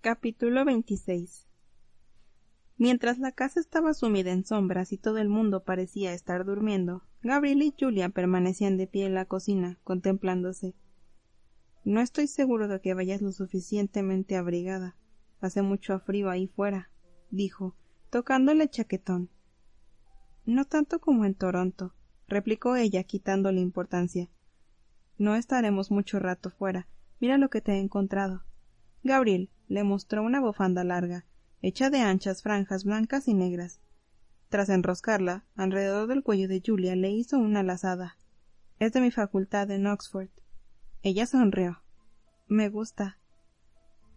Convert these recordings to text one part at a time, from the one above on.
Capítulo 26 Mientras la casa estaba sumida en sombras y todo el mundo parecía estar durmiendo, Gabriel y Julia permanecían de pie en la cocina, contemplándose. No estoy seguro de que vayas lo suficientemente abrigada. Hace mucho frío ahí fuera, dijo, tocándole chaquetón. No tanto como en Toronto, replicó ella quitándole importancia. No estaremos mucho rato fuera. Mira lo que te he encontrado. Gabriel le mostró una bufanda larga, hecha de anchas franjas blancas y negras. Tras enroscarla alrededor del cuello de Julia le hizo una lazada. Es de mi facultad en Oxford. Ella sonrió. Me gusta.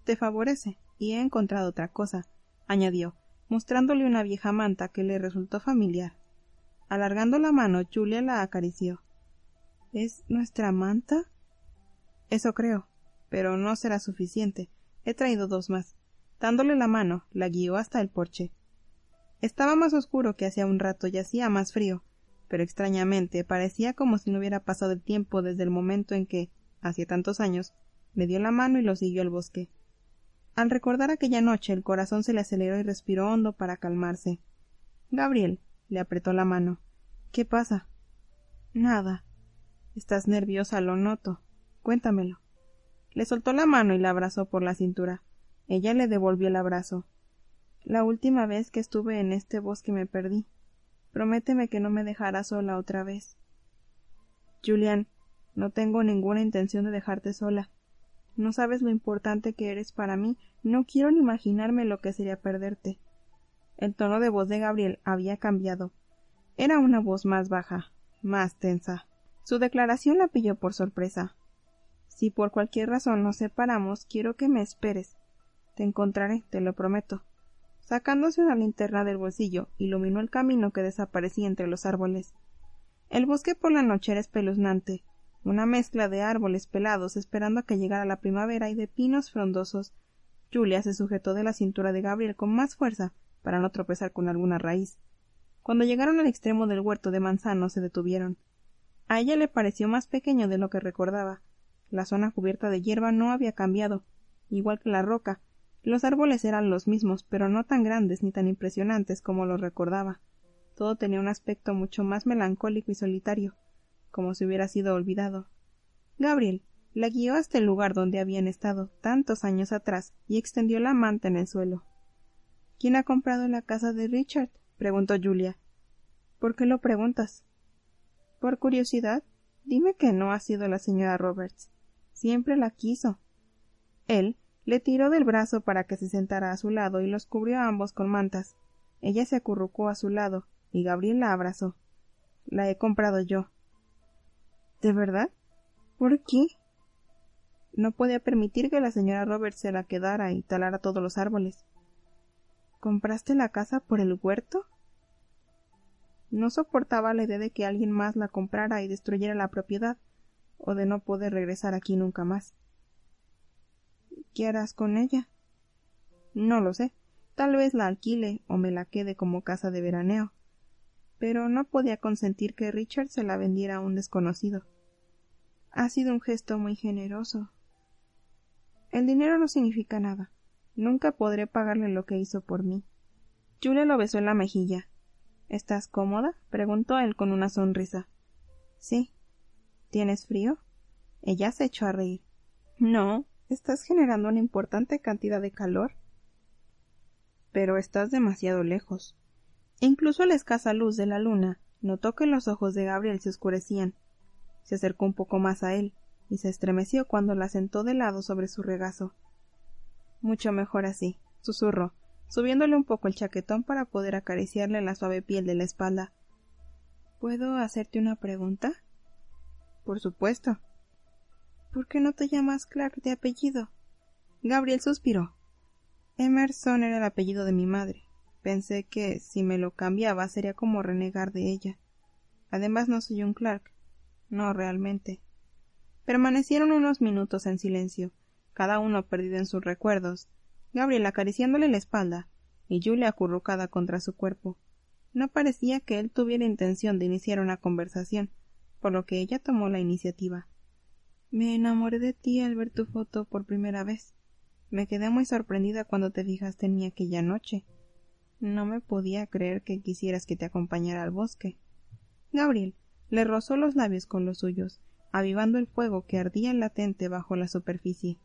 Te favorece, y he encontrado otra cosa, añadió, mostrándole una vieja manta que le resultó familiar. Alargando la mano, Julia la acarició. ¿Es nuestra manta? Eso creo, pero no será suficiente. He traído dos más. Dándole la mano, la guió hasta el porche. Estaba más oscuro que hacía un rato y hacía más frío, pero extrañamente parecía como si no hubiera pasado el tiempo desde el momento en que, hacía tantos años, le dio la mano y lo siguió al bosque. Al recordar aquella noche el corazón se le aceleró y respiró hondo para calmarse. Gabriel le apretó la mano. ¿Qué pasa? Nada. Estás nerviosa, lo noto. Cuéntamelo. Le soltó la mano y la abrazó por la cintura. Ella le devolvió el abrazo. La última vez que estuve en este bosque me perdí. Prométeme que no me dejarás sola otra vez. Julián, no tengo ninguna intención de dejarte sola. No sabes lo importante que eres para mí. No quiero ni imaginarme lo que sería perderte. El tono de voz de Gabriel había cambiado. Era una voz más baja, más tensa. Su declaración la pilló por sorpresa. Si por cualquier razón nos separamos, quiero que me esperes. Te encontraré, te lo prometo. Sacándose una linterna del bolsillo, iluminó el camino que desaparecía entre los árboles. El bosque por la noche era espeluznante, una mezcla de árboles pelados esperando a que llegara la primavera y de pinos frondosos. Julia se sujetó de la cintura de Gabriel con más fuerza para no tropezar con alguna raíz. Cuando llegaron al extremo del huerto de manzanos se detuvieron. A ella le pareció más pequeño de lo que recordaba. La zona cubierta de hierba no había cambiado, igual que la roca, los árboles eran los mismos, pero no tan grandes ni tan impresionantes como los recordaba. Todo tenía un aspecto mucho más melancólico y solitario, como si hubiera sido olvidado. Gabriel la guió hasta el lugar donde habían estado tantos años atrás y extendió la manta en el suelo. ¿Quién ha comprado la casa de Richard? preguntó Julia. ¿Por qué lo preguntas? Por curiosidad. Dime que no ha sido la señora Roberts. Siempre la quiso. Él le tiró del brazo para que se sentara a su lado y los cubrió a ambos con mantas. Ella se acurrucó a su lado y Gabriel la abrazó. La he comprado yo. ¿De verdad? ¿Por qué? No podía permitir que la señora Roberts se la quedara y talara todos los árboles. ¿Compraste la casa por el huerto? No soportaba la idea de que alguien más la comprara y destruyera la propiedad, o de no poder regresar aquí nunca más. ¿Qué harás con ella? No lo sé. Tal vez la alquile o me la quede como casa de veraneo. Pero no podía consentir que Richard se la vendiera a un desconocido. Ha sido un gesto muy generoso. El dinero no significa nada. Nunca podré pagarle lo que hizo por mí. Julia lo besó en la mejilla. ¿Estás cómoda? preguntó él con una sonrisa. Sí. ¿Tienes frío? Ella se echó a reír. No, Estás generando una importante cantidad de calor. Pero estás demasiado lejos. incluso a la escasa luz de la luna notó que los ojos de Gabriel se oscurecían. Se acercó un poco más a él y se estremeció cuando la sentó de lado sobre su regazo. Mucho mejor así, susurró, subiéndole un poco el chaquetón para poder acariciarle la suave piel de la espalda. ¿Puedo hacerte una pregunta? Por supuesto. ¿Por qué no te llamas Clark de apellido? Gabriel suspiró. Emerson era el apellido de mi madre. Pensé que si me lo cambiaba sería como renegar de ella. Además no soy un Clark. No realmente. Permanecieron unos minutos en silencio, cada uno perdido en sus recuerdos, Gabriel acariciándole la espalda y Julia acurrucada contra su cuerpo. No parecía que él tuviera intención de iniciar una conversación, por lo que ella tomó la iniciativa. Me enamoré de ti al ver tu foto por primera vez. Me quedé muy sorprendida cuando te fijaste en mí aquella noche. No me podía creer que quisieras que te acompañara al bosque. Gabriel le rozó los labios con los suyos, avivando el fuego que ardía latente bajo la superficie.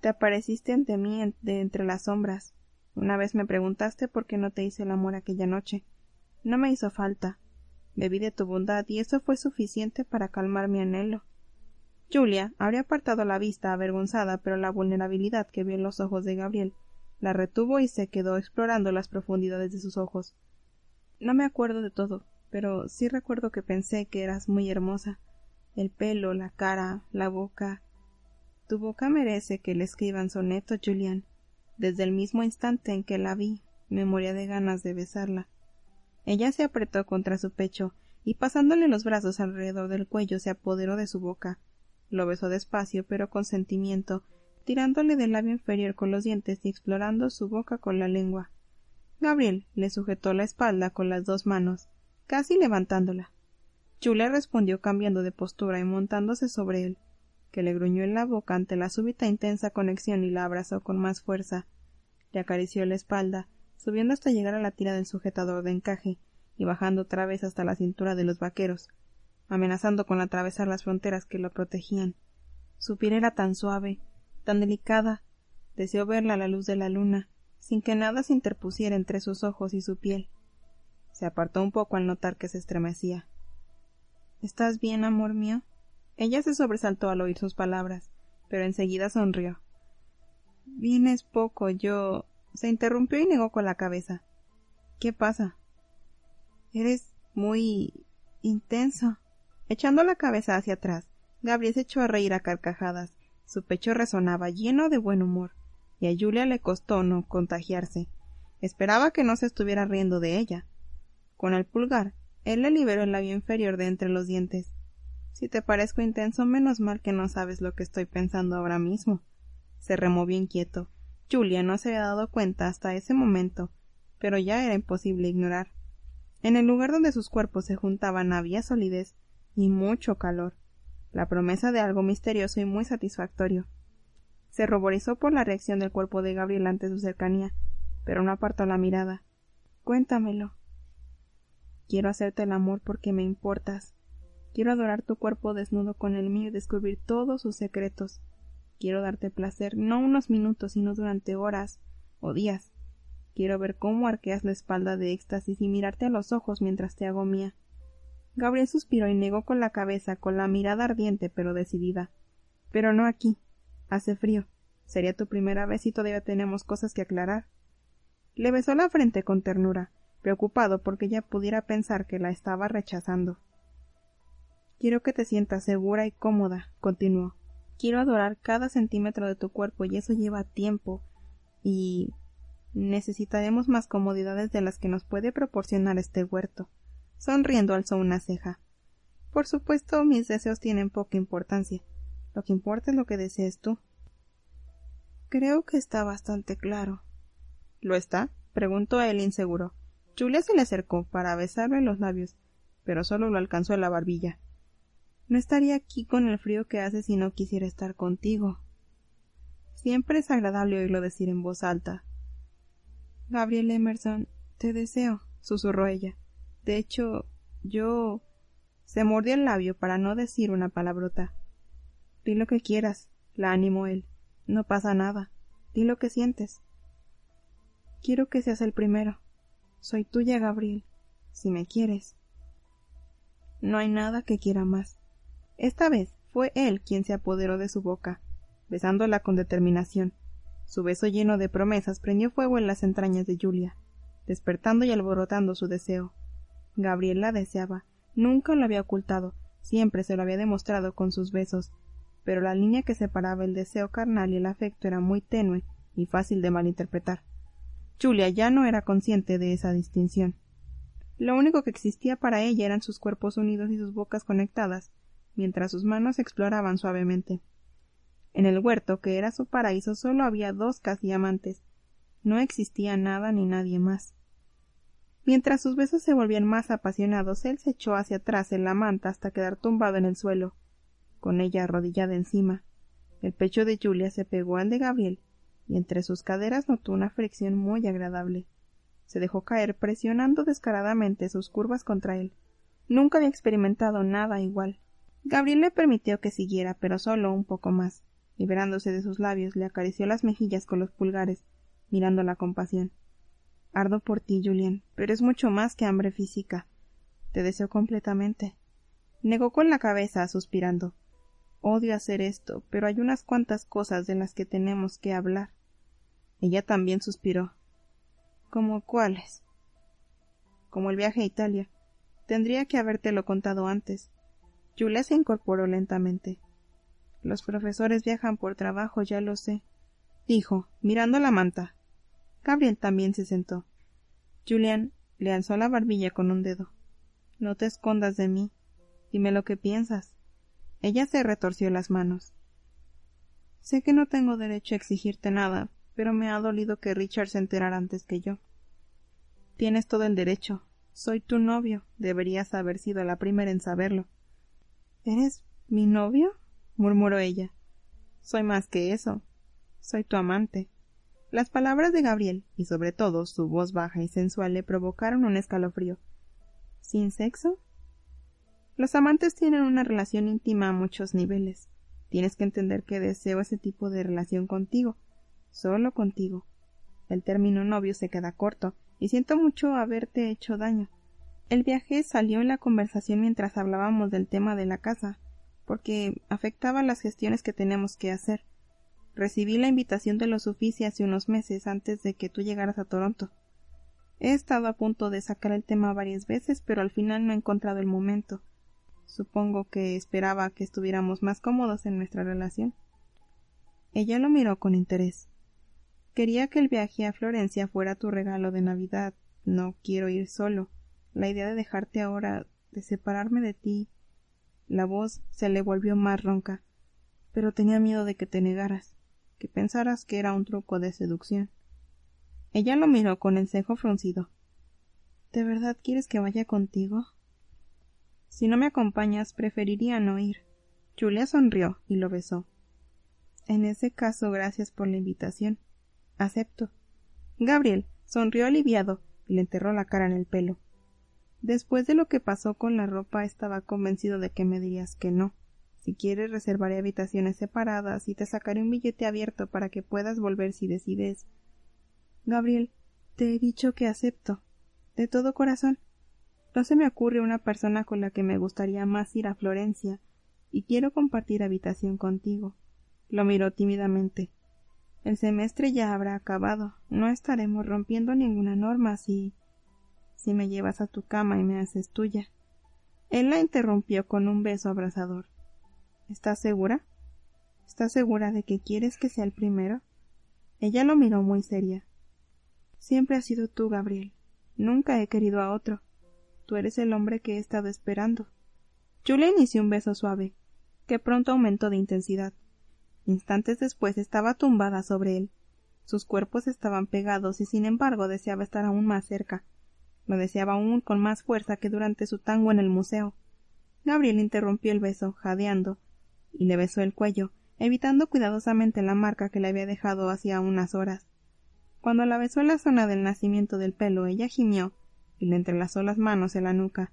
Te apareciste ante mí de entre las sombras. Una vez me preguntaste por qué no te hice el amor aquella noche. No me hizo falta. Bebí de tu bondad y eso fue suficiente para calmar mi anhelo. Julia habría apartado la vista avergonzada, pero la vulnerabilidad que vio en los ojos de Gabriel la retuvo y se quedó explorando las profundidades de sus ojos. No me acuerdo de todo, pero sí recuerdo que pensé que eras muy hermosa. El pelo, la cara, la boca. Tu boca merece que le escriban soneto, Julián. Desde el mismo instante en que la vi, me moría de ganas de besarla. Ella se apretó contra su pecho y pasándole los brazos alrededor del cuello se apoderó de su boca. Lo besó despacio pero con sentimiento, tirándole del labio inferior con los dientes y explorando su boca con la lengua. Gabriel le sujetó la espalda con las dos manos, casi levantándola. Julia respondió cambiando de postura y montándose sobre él, que le gruñó en la boca ante la súbita intensa conexión y la abrazó con más fuerza. Le acarició la espalda, subiendo hasta llegar a la tira del sujetador de encaje y bajando otra vez hasta la cintura de los vaqueros, amenazando con atravesar las fronteras que lo protegían. Su piel era tan suave, tan delicada, deseó verla a la luz de la luna, sin que nada se interpusiera entre sus ojos y su piel. Se apartó un poco al notar que se estremecía. ¿Estás bien, amor mío? Ella se sobresaltó al oír sus palabras, pero enseguida sonrió. Vienes poco, yo. Se interrumpió y negó con la cabeza. ¿Qué pasa? Eres muy intenso. Echando la cabeza hacia atrás, Gabriel se echó a reír a carcajadas. Su pecho resonaba lleno de buen humor, y a Julia le costó no contagiarse. Esperaba que no se estuviera riendo de ella. Con el pulgar, él le liberó el labio inferior de entre los dientes. Si te parezco intenso, menos mal que no sabes lo que estoy pensando ahora mismo. Se removió inquieto. Julia no se había dado cuenta hasta ese momento, pero ya era imposible ignorar. En el lugar donde sus cuerpos se juntaban había solidez y mucho calor, la promesa de algo misterioso y muy satisfactorio. Se ruborizó por la reacción del cuerpo de Gabriel ante su cercanía, pero no apartó la mirada. Cuéntamelo, Quiero hacerte el amor porque me importas. Quiero adorar tu cuerpo desnudo con el mío y descubrir todos sus secretos. Quiero darte placer no unos minutos, sino durante horas o días. Quiero ver cómo arqueas la espalda de éxtasis y mirarte a los ojos mientras te hago mía. Gabriel suspiró y negó con la cabeza, con la mirada ardiente pero decidida. Pero no aquí. Hace frío. Sería tu primera vez y todavía tenemos cosas que aclarar. Le besó la frente con ternura preocupado porque ella pudiera pensar que la estaba rechazando. Quiero que te sientas segura y cómoda, continuó. Quiero adorar cada centímetro de tu cuerpo y eso lleva tiempo y necesitaremos más comodidades de las que nos puede proporcionar este huerto. Sonriendo alzó una ceja. Por supuesto, mis deseos tienen poca importancia. Lo que importa es lo que desees tú. Creo que está bastante claro. ¿Lo está? preguntó él inseguro. Julia se le acercó para besarle los labios, pero solo lo alcanzó en la barbilla. No estaría aquí con el frío que hace si no quisiera estar contigo. Siempre es agradable oírlo decir en voz alta. Gabriel Emerson, te deseo, susurró ella. De hecho, yo. se mordió el labio para no decir una palabrota. Di lo que quieras, la animó él. No pasa nada. Di lo que sientes. Quiero que seas el primero. Soy tuya, Gabriel, si me quieres. No hay nada que quiera más. Esta vez fue él quien se apoderó de su boca, besándola con determinación. Su beso lleno de promesas prendió fuego en las entrañas de Julia, despertando y alborotando su deseo. Gabriel la deseaba, nunca lo había ocultado, siempre se lo había demostrado con sus besos. pero la línea que separaba el deseo carnal y el afecto era muy tenue y fácil de malinterpretar. Julia ya no era consciente de esa distinción. Lo único que existía para ella eran sus cuerpos unidos y sus bocas conectadas, mientras sus manos exploraban suavemente. En el huerto, que era su paraíso, solo había dos casi amantes. No existía nada ni nadie más. Mientras sus besos se volvían más apasionados, él se echó hacia atrás en la manta hasta quedar tumbado en el suelo, con ella arrodillada encima. El pecho de Julia se pegó al de Gabriel, y entre sus caderas notó una fricción muy agradable. Se dejó caer presionando descaradamente sus curvas contra él. Nunca había experimentado nada igual. Gabriel le permitió que siguiera, pero solo un poco más. Liberándose de sus labios, le acarició las mejillas con los pulgares, mirándola con pasión. Ardo por ti, Julián, pero es mucho más que hambre física. Te deseo completamente. Negó con la cabeza, suspirando. Odio hacer esto, pero hay unas cuantas cosas de las que tenemos que hablar. Ella también suspiró. ¿Como cuáles? Como el viaje a Italia. Tendría que habértelo contado antes. Julia se incorporó lentamente. Los profesores viajan por trabajo, ya lo sé, dijo, mirando la manta. Gabriel también se sentó. Julián le alzó la barbilla con un dedo. No te escondas de mí. Dime lo que piensas. Ella se retorció las manos. Sé que no tengo derecho a exigirte nada, pero me ha dolido que Richard se enterara antes que yo. Tienes todo el derecho. Soy tu novio. Deberías haber sido la primera en saberlo. ¿Eres mi novio? murmuró ella. Soy más que eso. Soy tu amante. Las palabras de Gabriel, y sobre todo su voz baja y sensual, le provocaron un escalofrío. ¿Sin sexo? Los amantes tienen una relación íntima a muchos niveles. Tienes que entender que deseo ese tipo de relación contigo, solo contigo. El término novio se queda corto, y siento mucho haberte hecho daño. El viaje salió en la conversación mientras hablábamos del tema de la casa, porque afectaba las gestiones que tenemos que hacer. Recibí la invitación de los oficios hace unos meses antes de que tú llegaras a Toronto. He estado a punto de sacar el tema varias veces, pero al final no he encontrado el momento. Supongo que esperaba que estuviéramos más cómodos en nuestra relación. Ella lo miró con interés. Quería que el viaje a Florencia fuera tu regalo de Navidad. No quiero ir solo. La idea de dejarte ahora, de separarme de ti, la voz se le volvió más ronca. Pero tenía miedo de que te negaras, que pensaras que era un truco de seducción. Ella lo miró con el cejo fruncido. ¿De verdad quieres que vaya contigo? Si no me acompañas, preferiría no ir. Julia sonrió y lo besó. En ese caso, gracias por la invitación. Acepto. Gabriel sonrió aliviado y le enterró la cara en el pelo. Después de lo que pasó con la ropa estaba convencido de que me dirías que no. Si quieres reservaré habitaciones separadas y te sacaré un billete abierto para que puedas volver si decides. Gabriel, te he dicho que acepto. De todo corazón. No se me ocurre una persona con la que me gustaría más ir a Florencia, y quiero compartir habitación contigo. Lo miró tímidamente. El semestre ya habrá acabado. No estaremos rompiendo ninguna norma si si me llevas a tu cama y me haces tuya. Él la interrumpió con un beso abrasador. ¿Estás segura? ¿Estás segura de que quieres que sea el primero? Ella lo miró muy seria. Siempre has sido tú, Gabriel. Nunca he querido a otro. Tú eres el hombre que he estado esperando. Julia inició un beso suave, que pronto aumentó de intensidad. Instantes después estaba tumbada sobre él. Sus cuerpos estaban pegados y sin embargo deseaba estar aún más cerca. Lo deseaba aún con más fuerza que durante su tango en el museo. Gabriel interrumpió el beso, jadeando, y le besó el cuello, evitando cuidadosamente la marca que le había dejado hacía unas horas. Cuando la besó en la zona del nacimiento del pelo, ella gimió y le entrelazó las manos en la nuca.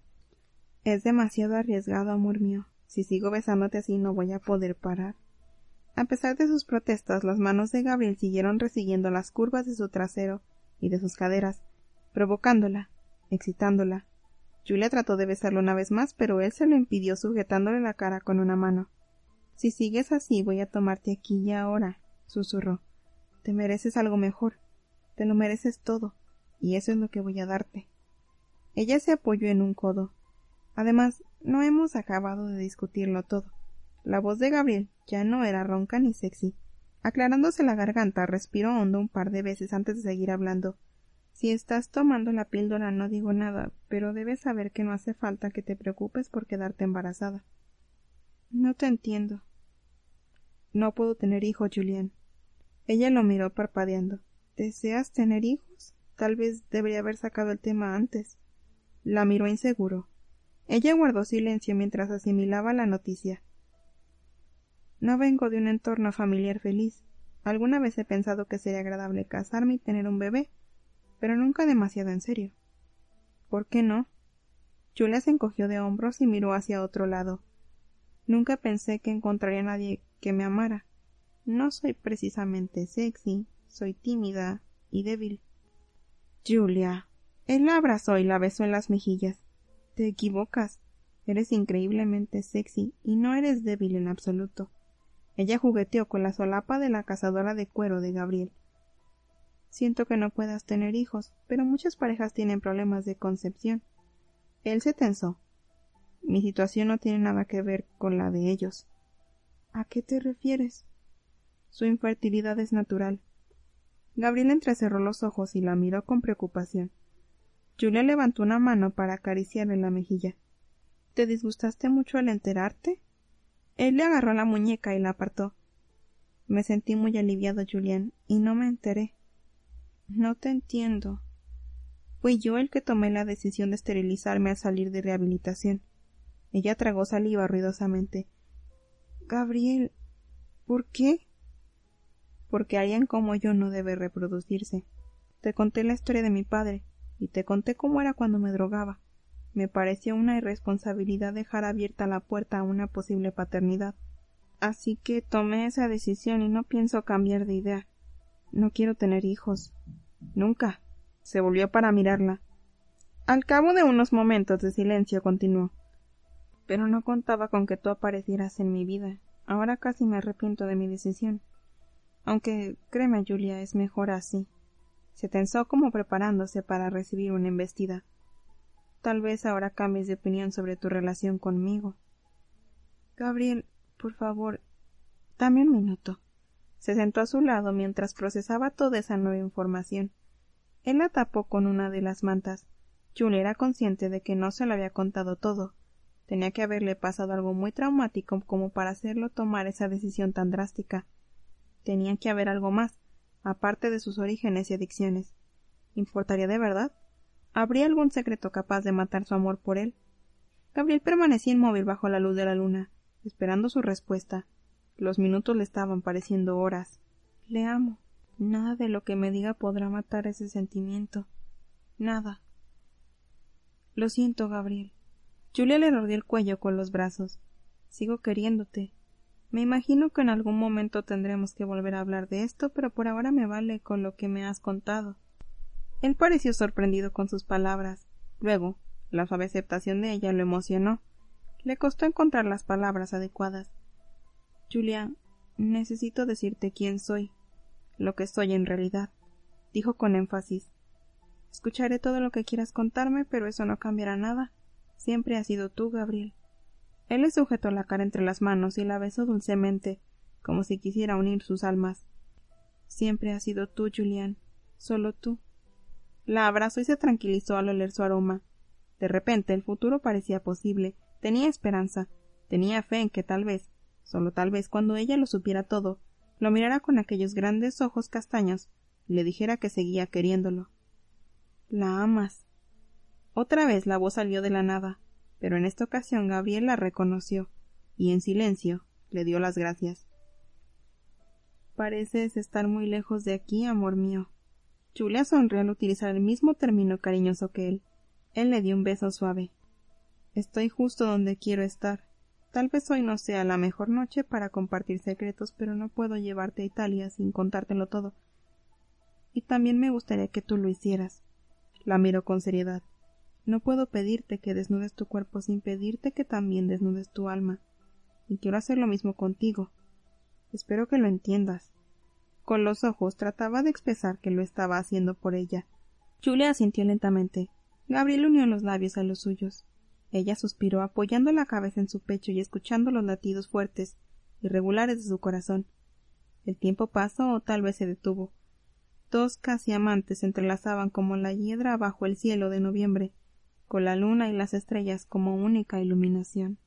Es demasiado arriesgado, mío. Si sigo besándote así no voy a poder parar. A pesar de sus protestas, las manos de Gabriel siguieron resiguiendo las curvas de su trasero y de sus caderas, provocándola, excitándola. Julia trató de besarlo una vez más, pero él se lo impidió sujetándole la cara con una mano. Si sigues así voy a tomarte aquí y ahora, susurró. Te mereces algo mejor. Te lo mereces todo, y eso es lo que voy a darte. Ella se apoyó en un codo. Además, no hemos acabado de discutirlo todo. La voz de Gabriel ya no era ronca ni sexy. Aclarándose la garganta, respiró hondo un par de veces antes de seguir hablando. Si estás tomando la píldora no digo nada, pero debes saber que no hace falta que te preocupes por quedarte embarazada. No te entiendo. No puedo tener hijos, Julián. Ella lo miró parpadeando. ¿Deseas tener hijos? Tal vez debería haber sacado el tema antes. La miró inseguro. Ella guardó silencio mientras asimilaba la noticia. No vengo de un entorno familiar feliz. Alguna vez he pensado que sería agradable casarme y tener un bebé, pero nunca demasiado en serio. ¿Por qué no? Julia se encogió de hombros y miró hacia otro lado. Nunca pensé que encontraría a nadie que me amara. No soy precisamente sexy, soy tímida y débil. Julia. Él la abrazó y la besó en las mejillas. Te equivocas. Eres increíblemente sexy y no eres débil en absoluto. Ella jugueteó con la solapa de la cazadora de cuero de Gabriel. Siento que no puedas tener hijos, pero muchas parejas tienen problemas de concepción. Él se tensó. Mi situación no tiene nada que ver con la de ellos. ¿A qué te refieres? Su infertilidad es natural. Gabriel entrecerró los ojos y la miró con preocupación. Julia levantó una mano para acariciarle la mejilla. ¿Te disgustaste mucho al enterarte? Él le agarró la muñeca y la apartó. Me sentí muy aliviado, Julián, y no me enteré. No te entiendo. Fui yo el que tomé la decisión de esterilizarme al salir de rehabilitación. Ella tragó saliva ruidosamente. Gabriel. ¿Por qué? Porque alguien como yo no debe reproducirse. Te conté la historia de mi padre, y te conté cómo era cuando me drogaba. Me pareció una irresponsabilidad dejar abierta la puerta a una posible paternidad. Así que tomé esa decisión y no pienso cambiar de idea. No quiero tener hijos. Nunca. Se volvió para mirarla. Al cabo de unos momentos de silencio continuó. Pero no contaba con que tú aparecieras en mi vida. Ahora casi me arrepiento de mi decisión. Aunque, créeme, Julia, es mejor así. Se tensó como preparándose para recibir una embestida. Tal vez ahora cambies de opinión sobre tu relación conmigo. Gabriel, por favor, dame un minuto. Se sentó a su lado mientras procesaba toda esa nueva información. Él la tapó con una de las mantas. Julia era consciente de que no se lo había contado todo. Tenía que haberle pasado algo muy traumático como para hacerlo tomar esa decisión tan drástica. Tenía que haber algo más, aparte de sus orígenes y adicciones. ¿Importaría de verdad? ¿Habría algún secreto capaz de matar su amor por él? Gabriel permanecía inmóvil bajo la luz de la luna, esperando su respuesta. Los minutos le estaban pareciendo horas. Le amo. Nada de lo que me diga podrá matar ese sentimiento. Nada. Lo siento, Gabriel. Julia le rodeó el cuello con los brazos. Sigo queriéndote. Me imagino que en algún momento tendremos que volver a hablar de esto, pero por ahora me vale con lo que me has contado. Él pareció sorprendido con sus palabras. Luego, la suave aceptación de ella lo emocionó. Le costó encontrar las palabras adecuadas. Julia, necesito decirte quién soy, lo que soy en realidad, dijo con énfasis. Escucharé todo lo que quieras contarme, pero eso no cambiará nada. Siempre has sido tú, Gabriel. Él le sujetó la cara entre las manos y la besó dulcemente, como si quisiera unir sus almas. Siempre has sido tú, Julián, solo tú. La abrazó y se tranquilizó al oler su aroma. De repente el futuro parecía posible, tenía esperanza, tenía fe en que tal vez, Solo tal vez cuando ella lo supiera todo, lo mirara con aquellos grandes ojos castaños y le dijera que seguía queriéndolo. La amas. Otra vez la voz salió de la nada, pero en esta ocasión Gabriel la reconoció y en silencio le dio las gracias. Pareces estar muy lejos de aquí, amor mío. Julia sonrió al utilizar el mismo término cariñoso que él. Él le dio un beso suave. Estoy justo donde quiero estar. Tal vez hoy no sea la mejor noche para compartir secretos, pero no puedo llevarte a Italia sin contártelo todo. Y también me gustaría que tú lo hicieras. La miro con seriedad. No puedo pedirte que desnudes tu cuerpo sin pedirte que también desnudes tu alma. Y quiero hacer lo mismo contigo. Espero que lo entiendas. Con los ojos trataba de expresar que lo estaba haciendo por ella. Julia asintió lentamente. Gabriel unió los labios a los suyos. Ella suspiró apoyando la cabeza en su pecho y escuchando los latidos fuertes, irregulares de su corazón. El tiempo pasó o tal vez se detuvo. Dos casi amantes se entrelazaban como la hiedra bajo el cielo de noviembre, con la luna y las estrellas como única iluminación.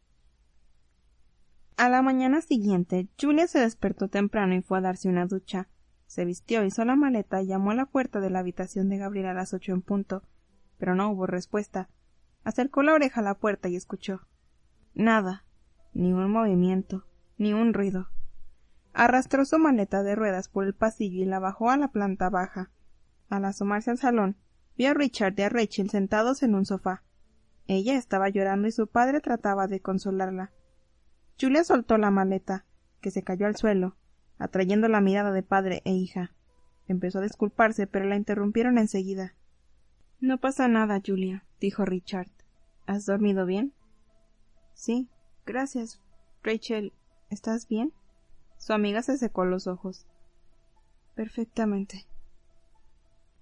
A la mañana siguiente, Julia se despertó temprano y fue a darse una ducha. Se vistió, hizo la maleta y llamó a la puerta de la habitación de Gabriel a las ocho en punto, pero no hubo respuesta. Acercó la oreja a la puerta y escuchó. Nada, ni un movimiento, ni un ruido. Arrastró su maleta de ruedas por el pasillo y la bajó a la planta baja. Al asomarse al salón, vio a Richard y a Rachel sentados en un sofá. Ella estaba llorando y su padre trataba de consolarla. Julia soltó la maleta, que se cayó al suelo, atrayendo la mirada de padre e hija. Empezó a disculparse, pero la interrumpieron enseguida. No pasa nada, Julia, dijo Richard. ¿Has dormido bien? Sí, gracias. Rachel, ¿estás bien? Su amiga se secó los ojos. Perfectamente.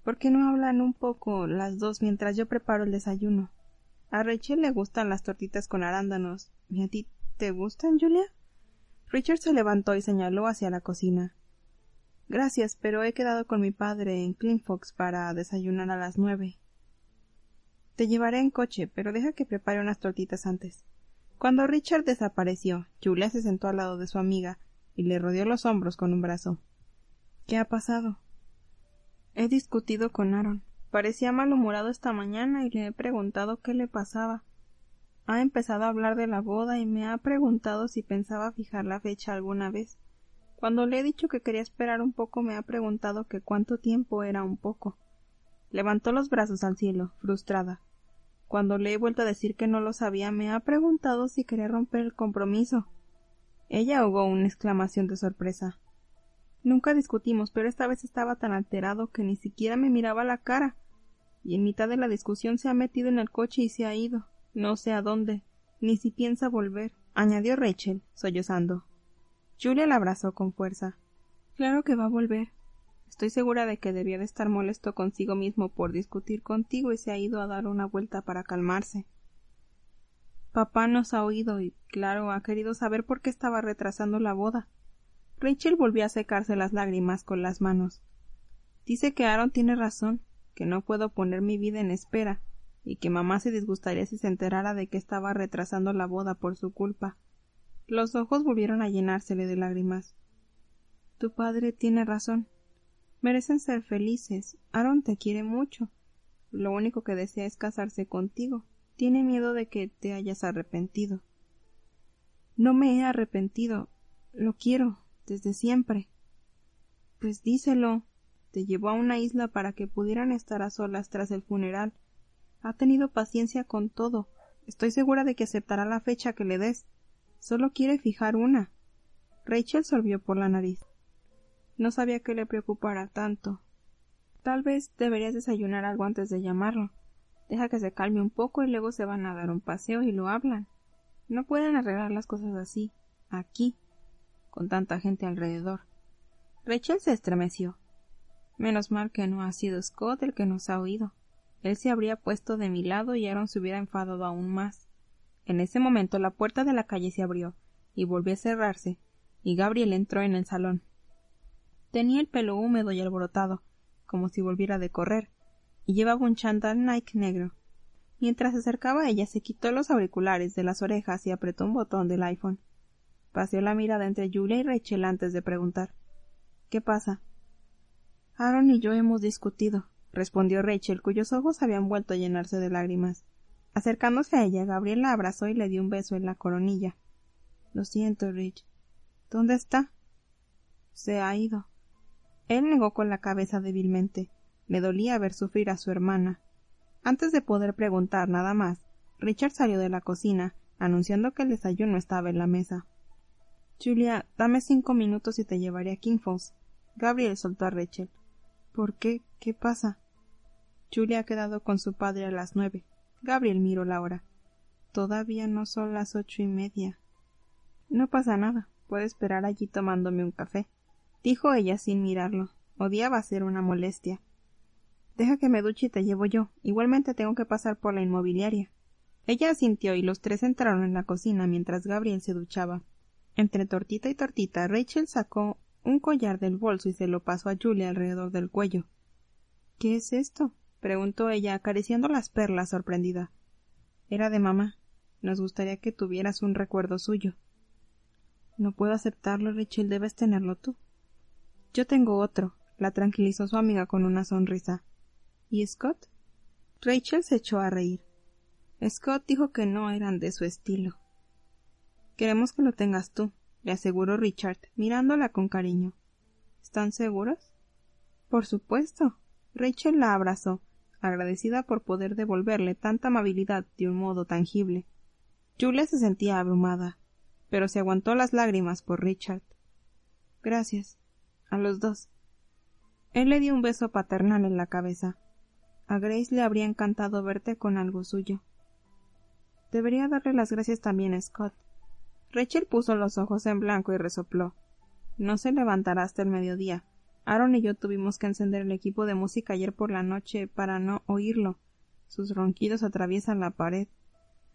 ¿Por qué no hablan un poco las dos mientras yo preparo el desayuno? A Rachel le gustan las tortitas con arándanos. ¿Y a ti te gustan, Julia? Richard se levantó y señaló hacia la cocina. Gracias, pero he quedado con mi padre en Fox para desayunar a las nueve. Te llevaré en coche, pero deja que prepare unas tortitas antes. Cuando Richard desapareció, Julia se sentó al lado de su amiga y le rodeó los hombros con un brazo. ¿Qué ha pasado? He discutido con Aaron. Parecía malhumorado esta mañana y le he preguntado qué le pasaba. Ha empezado a hablar de la boda y me ha preguntado si pensaba fijar la fecha alguna vez. Cuando le he dicho que quería esperar un poco me ha preguntado que cuánto tiempo era un poco. Levantó los brazos al cielo, frustrada. Cuando le he vuelto a decir que no lo sabía, me ha preguntado si quería romper el compromiso. Ella ahogó una exclamación de sorpresa. Nunca discutimos, pero esta vez estaba tan alterado que ni siquiera me miraba la cara. Y en mitad de la discusión se ha metido en el coche y se ha ido. No sé a dónde, ni si piensa volver, añadió Rachel, sollozando. Julia la abrazó con fuerza. Claro que va a volver. Estoy segura de que debía de estar molesto consigo mismo por discutir contigo y se ha ido a dar una vuelta para calmarse. Papá nos ha oído y, claro, ha querido saber por qué estaba retrasando la boda. Rachel volvió a secarse las lágrimas con las manos. Dice que Aaron tiene razón, que no puedo poner mi vida en espera, y que mamá se disgustaría si se enterara de que estaba retrasando la boda por su culpa. Los ojos volvieron a llenársele de lágrimas. Tu padre tiene razón. Merecen ser felices. Aaron te quiere mucho. Lo único que desea es casarse contigo. Tiene miedo de que te hayas arrepentido. No me he arrepentido. Lo quiero, desde siempre. Pues díselo. Te llevó a una isla para que pudieran estar a solas tras el funeral ha tenido paciencia con todo. Estoy segura de que aceptará la fecha que le des. Solo quiere fijar una. Rachel sorbió por la nariz. No sabía que le preocupara tanto. Tal vez deberías desayunar algo antes de llamarlo. Deja que se calme un poco y luego se van a dar un paseo y lo hablan. No pueden arreglar las cosas así, aquí, con tanta gente alrededor. Rachel se estremeció. Menos mal que no ha sido Scott el que nos ha oído. Él se habría puesto de mi lado y Aaron se hubiera enfadado aún más. En ese momento la puerta de la calle se abrió y volvió a cerrarse, y Gabriel entró en el salón. Tenía el pelo húmedo y alborotado, como si volviera de correr, y llevaba un chandal Nike negro. Mientras se acercaba a ella se quitó los auriculares de las orejas y apretó un botón del iPhone. Paseó la mirada entre Julia y Rachel antes de preguntar ¿Qué pasa? Aaron y yo hemos discutido, respondió Rachel, cuyos ojos habían vuelto a llenarse de lágrimas. Acercándose a ella, Gabriel la abrazó y le dio un beso en la coronilla. Lo siento, Rich. ¿Dónde está? Se ha ido. Él negó con la cabeza débilmente. Le dolía ver sufrir a su hermana. Antes de poder preguntar nada más, Richard salió de la cocina, anunciando que el desayuno estaba en la mesa. Julia, dame cinco minutos y te llevaré a King. Gabriel soltó a Rachel. ¿Por qué? ¿Qué pasa? Julia ha quedado con su padre a las nueve. Gabriel miró la hora. Todavía no son las ocho y media. No pasa nada. Puedo esperar allí tomándome un café, dijo ella sin mirarlo. Odiaba ser una molestia. Deja que me duche y te llevo yo. Igualmente tengo que pasar por la inmobiliaria. Ella asintió y los tres entraron en la cocina mientras Gabriel se duchaba. Entre tortita y tortita, Rachel sacó un collar del bolso y se lo pasó a Julia alrededor del cuello. ¿Qué es esto? preguntó ella, acariciando las perlas sorprendida. Era de mamá. Nos gustaría que tuvieras un recuerdo suyo. No puedo aceptarlo, Rachel, debes tenerlo tú. Yo tengo otro, la tranquilizó su amiga con una sonrisa. ¿Y Scott? Rachel se echó a reír. Scott dijo que no eran de su estilo. Queremos que lo tengas tú, le aseguró Richard, mirándola con cariño. ¿Están seguros? Por supuesto. Rachel la abrazó, agradecida por poder devolverle tanta amabilidad de un modo tangible. Julia se sentía abrumada, pero se aguantó las lágrimas por Richard. Gracias. A los dos. Él le dio un beso paternal en la cabeza. A Grace le habría encantado verte con algo suyo. Debería darle las gracias también a Scott. Rachel puso los ojos en blanco y resopló. No se levantará hasta el mediodía. Aaron y yo tuvimos que encender el equipo de música ayer por la noche para no oírlo. Sus ronquidos atraviesan la pared.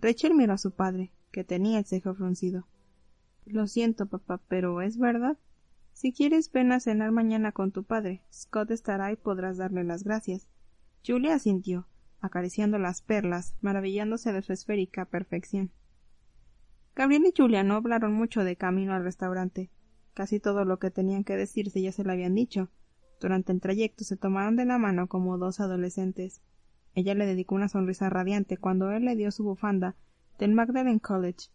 Rachel miró a su padre, que tenía el cejo fruncido. Lo siento, papá, pero ¿es verdad? Si quieres, ven a cenar mañana con tu padre. Scott estará y podrás darle las gracias. Julia asintió acariciando las perlas, maravillándose de su esférica perfección. Gabriel y Julia no hablaron mucho de camino al restaurante. Casi todo lo que tenían que decirse ya se lo habían dicho. Durante el trayecto se tomaron de la mano como dos adolescentes. Ella le dedicó una sonrisa radiante cuando él le dio su bufanda del Magdalen College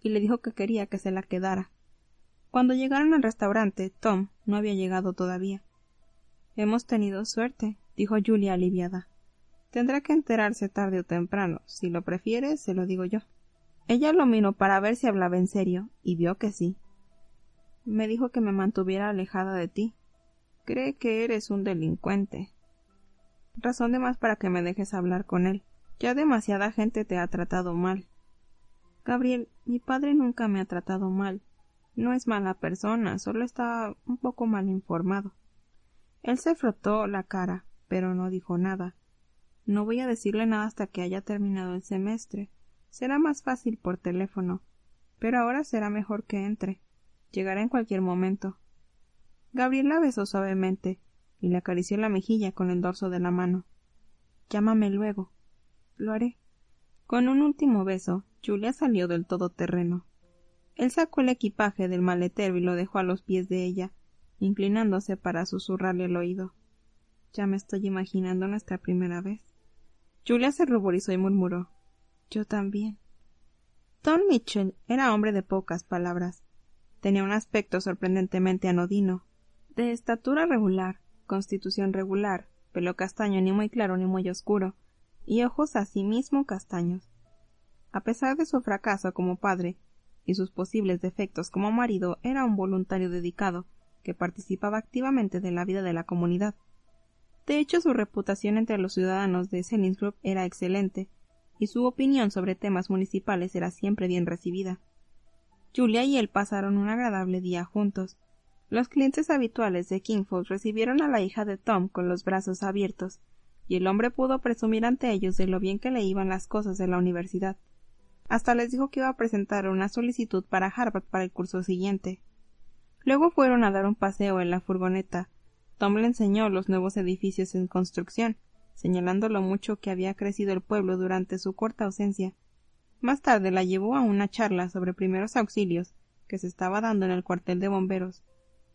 y le dijo que quería que se la quedara. Cuando llegaron al restaurante, Tom no había llegado todavía. Hemos tenido suerte, dijo Julia aliviada. Tendrá que enterarse tarde o temprano. Si lo prefiere, se lo digo yo. Ella lo miró para ver si hablaba en serio, y vio que sí. Me dijo que me mantuviera alejada de ti. Cree que eres un delincuente. Razón de más para que me dejes hablar con él. Ya demasiada gente te ha tratado mal. Gabriel, mi padre nunca me ha tratado mal. No es mala persona, solo está un poco mal informado. Él se frotó la cara, pero no dijo nada. No voy a decirle nada hasta que haya terminado el semestre. Será más fácil por teléfono. Pero ahora será mejor que entre. Llegará en cualquier momento. Gabriel la besó suavemente y le acarició la mejilla con el dorso de la mano. Llámame luego. Lo haré. Con un último beso, Julia salió del todoterreno. Él sacó el equipaje del maletero y lo dejó a los pies de ella, inclinándose para susurrarle al oído. Ya me estoy imaginando nuestra primera vez. Julia se ruborizó y murmuró Yo también. Tom Mitchell era hombre de pocas palabras. Tenía un aspecto sorprendentemente anodino. De estatura regular, constitución regular, pelo castaño ni muy claro ni muy oscuro, y ojos asimismo castaños. A pesar de su fracaso como padre y sus posibles defectos como marido, era un voluntario dedicado, que participaba activamente de la vida de la comunidad. De hecho, su reputación entre los ciudadanos de Selinsgrove era excelente, y su opinión sobre temas municipales era siempre bien recibida. Julia y él pasaron un agradable día juntos. Los clientes habituales de Kingfold recibieron a la hija de Tom con los brazos abiertos, y el hombre pudo presumir ante ellos de lo bien que le iban las cosas de la universidad. Hasta les dijo que iba a presentar una solicitud para Harvard para el curso siguiente. Luego fueron a dar un paseo en la furgoneta, Tom le enseñó los nuevos edificios en construcción, señalando lo mucho que había crecido el pueblo durante su corta ausencia. Más tarde la llevó a una charla sobre primeros auxilios que se estaba dando en el cuartel de bomberos,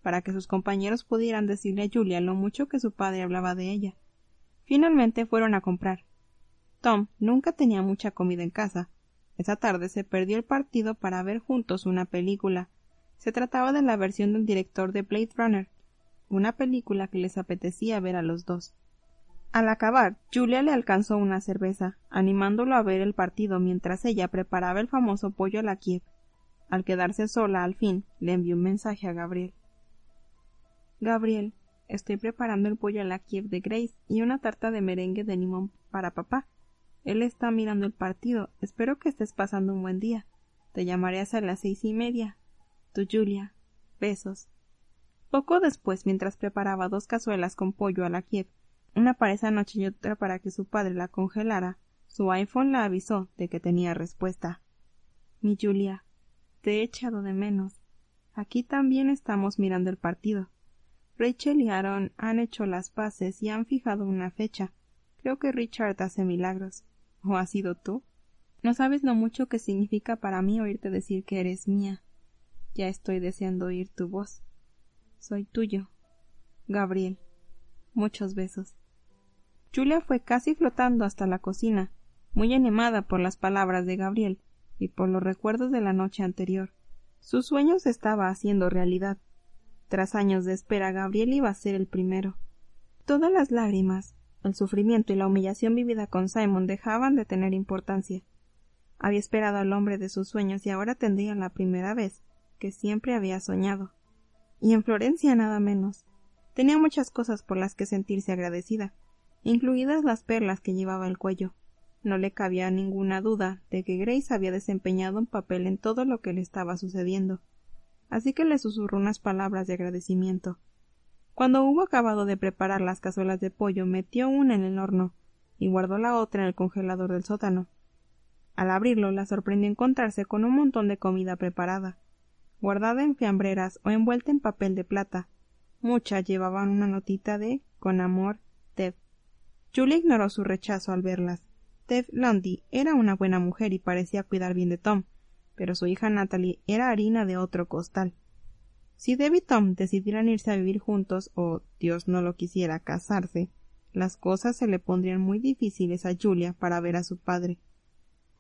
para que sus compañeros pudieran decirle a Julia lo mucho que su padre hablaba de ella. Finalmente fueron a comprar. Tom nunca tenía mucha comida en casa. Esa tarde se perdió el partido para ver juntos una película. Se trataba de la versión del director de Blade Runner, una película que les apetecía ver a los dos. Al acabar, Julia le alcanzó una cerveza, animándolo a ver el partido mientras ella preparaba el famoso pollo a la Kiev. Al quedarse sola al fin, le envió un mensaje a Gabriel. Gabriel, estoy preparando el pollo a la Kiev de Grace y una tarta de merengue de limón para papá. Él está mirando el partido. Espero que estés pasando un buen día. Te llamaré hasta las seis y media. Tu Julia. Besos. Poco después, mientras preparaba dos cazuelas con pollo a la Kiev, una para esa noche y otra para que su padre la congelara, Su iPhone la avisó de que tenía respuesta. Mi Julia, te he echado de menos. Aquí también estamos mirando el partido. Rachel y Aaron han hecho las paces y han fijado una fecha. Creo que Richard hace milagros. ¿O has sido tú? No sabes lo mucho que significa para mí oírte decir que eres mía. Ya estoy deseando oír tu voz. Soy tuyo. Gabriel. Muchos besos. Julia fue casi flotando hasta la cocina, muy animada por las palabras de Gabriel y por los recuerdos de la noche anterior. Su sueño se estaba haciendo realidad. Tras años de espera, Gabriel iba a ser el primero. Todas las lágrimas, el sufrimiento y la humillación vivida con Simon dejaban de tener importancia. Había esperado al hombre de sus sueños y ahora tendría la primera vez que siempre había soñado. Y en Florencia nada menos. Tenía muchas cosas por las que sentirse agradecida, incluidas las perlas que llevaba el cuello. No le cabía ninguna duda de que Grace había desempeñado un papel en todo lo que le estaba sucediendo así que le susurró unas palabras de agradecimiento. Cuando hubo acabado de preparar las cazuelas de pollo, metió una en el horno y guardó la otra en el congelador del sótano. Al abrirlo, la sorprendió encontrarse con un montón de comida preparada, guardada en fiambreras o envuelta en papel de plata. Muchas llevaban una notita de con amor, Tev. Julie ignoró su rechazo al verlas. Tev Lundy era una buena mujer y parecía cuidar bien de Tom, pero su hija Natalie era harina de otro costal. Si Deb y Tom decidieran irse a vivir juntos o, Dios no lo quisiera, casarse, las cosas se le pondrían muy difíciles a Julia para ver a su padre.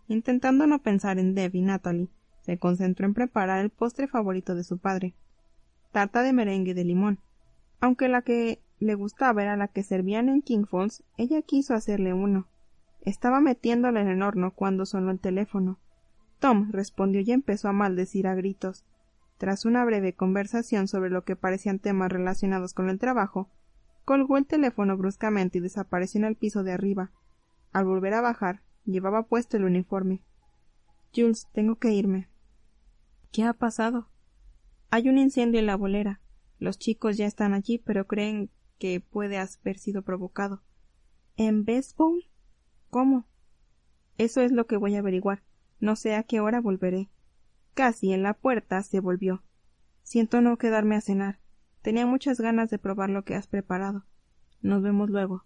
Intentando no pensar en Deb y Natalie, se concentró en preparar el postre favorito de su padre, tarta de merengue de limón. Aunque la que le gustaba era la que servían en King Falls, ella quiso hacerle uno. Estaba metiéndola en el horno cuando sonó el teléfono. Tom respondió y empezó a maldecir a gritos. Tras una breve conversación sobre lo que parecían temas relacionados con el trabajo, colgó el teléfono bruscamente y desapareció en el piso de arriba. Al volver a bajar, llevaba puesto el uniforme. Jules, tengo que irme. ¿Qué ha pasado? Hay un incendio en la bolera. Los chicos ya están allí, pero creen que puede haber sido provocado. ¿En Baseball? ¿Cómo? Eso es lo que voy a averiguar. No sé a qué hora volveré. Casi en la puerta se volvió. Siento no quedarme a cenar. Tenía muchas ganas de probar lo que has preparado. Nos vemos luego.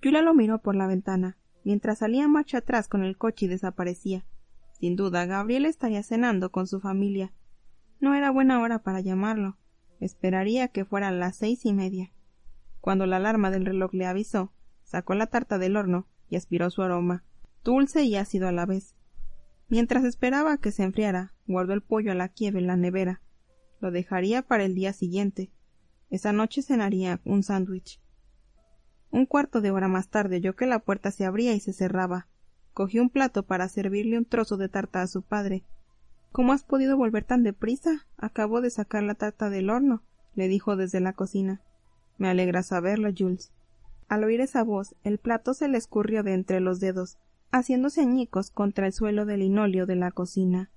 Julia lo miró por la ventana, mientras salía marcha atrás con el coche y desaparecía. Sin duda, Gabriel estaría cenando con su familia. No era buena hora para llamarlo. Esperaría que fueran las seis y media. Cuando la alarma del reloj le avisó, sacó la tarta del horno y aspiró su aroma, dulce y ácido a la vez. Mientras esperaba que se enfriara, guardó el pollo a la quieve en la nevera. Lo dejaría para el día siguiente. Esa noche cenaría un sándwich. Un cuarto de hora más tarde oyó que la puerta se abría y se cerraba. Cogió un plato para servirle un trozo de tarta a su padre. ¿Cómo has podido volver tan deprisa? Acabo de sacar la tarta del horno, le dijo desde la cocina. Me alegra saberlo, Jules. Al oír esa voz, el plato se le escurrió de entre los dedos haciéndose añicos contra el suelo de linóleo de la cocina.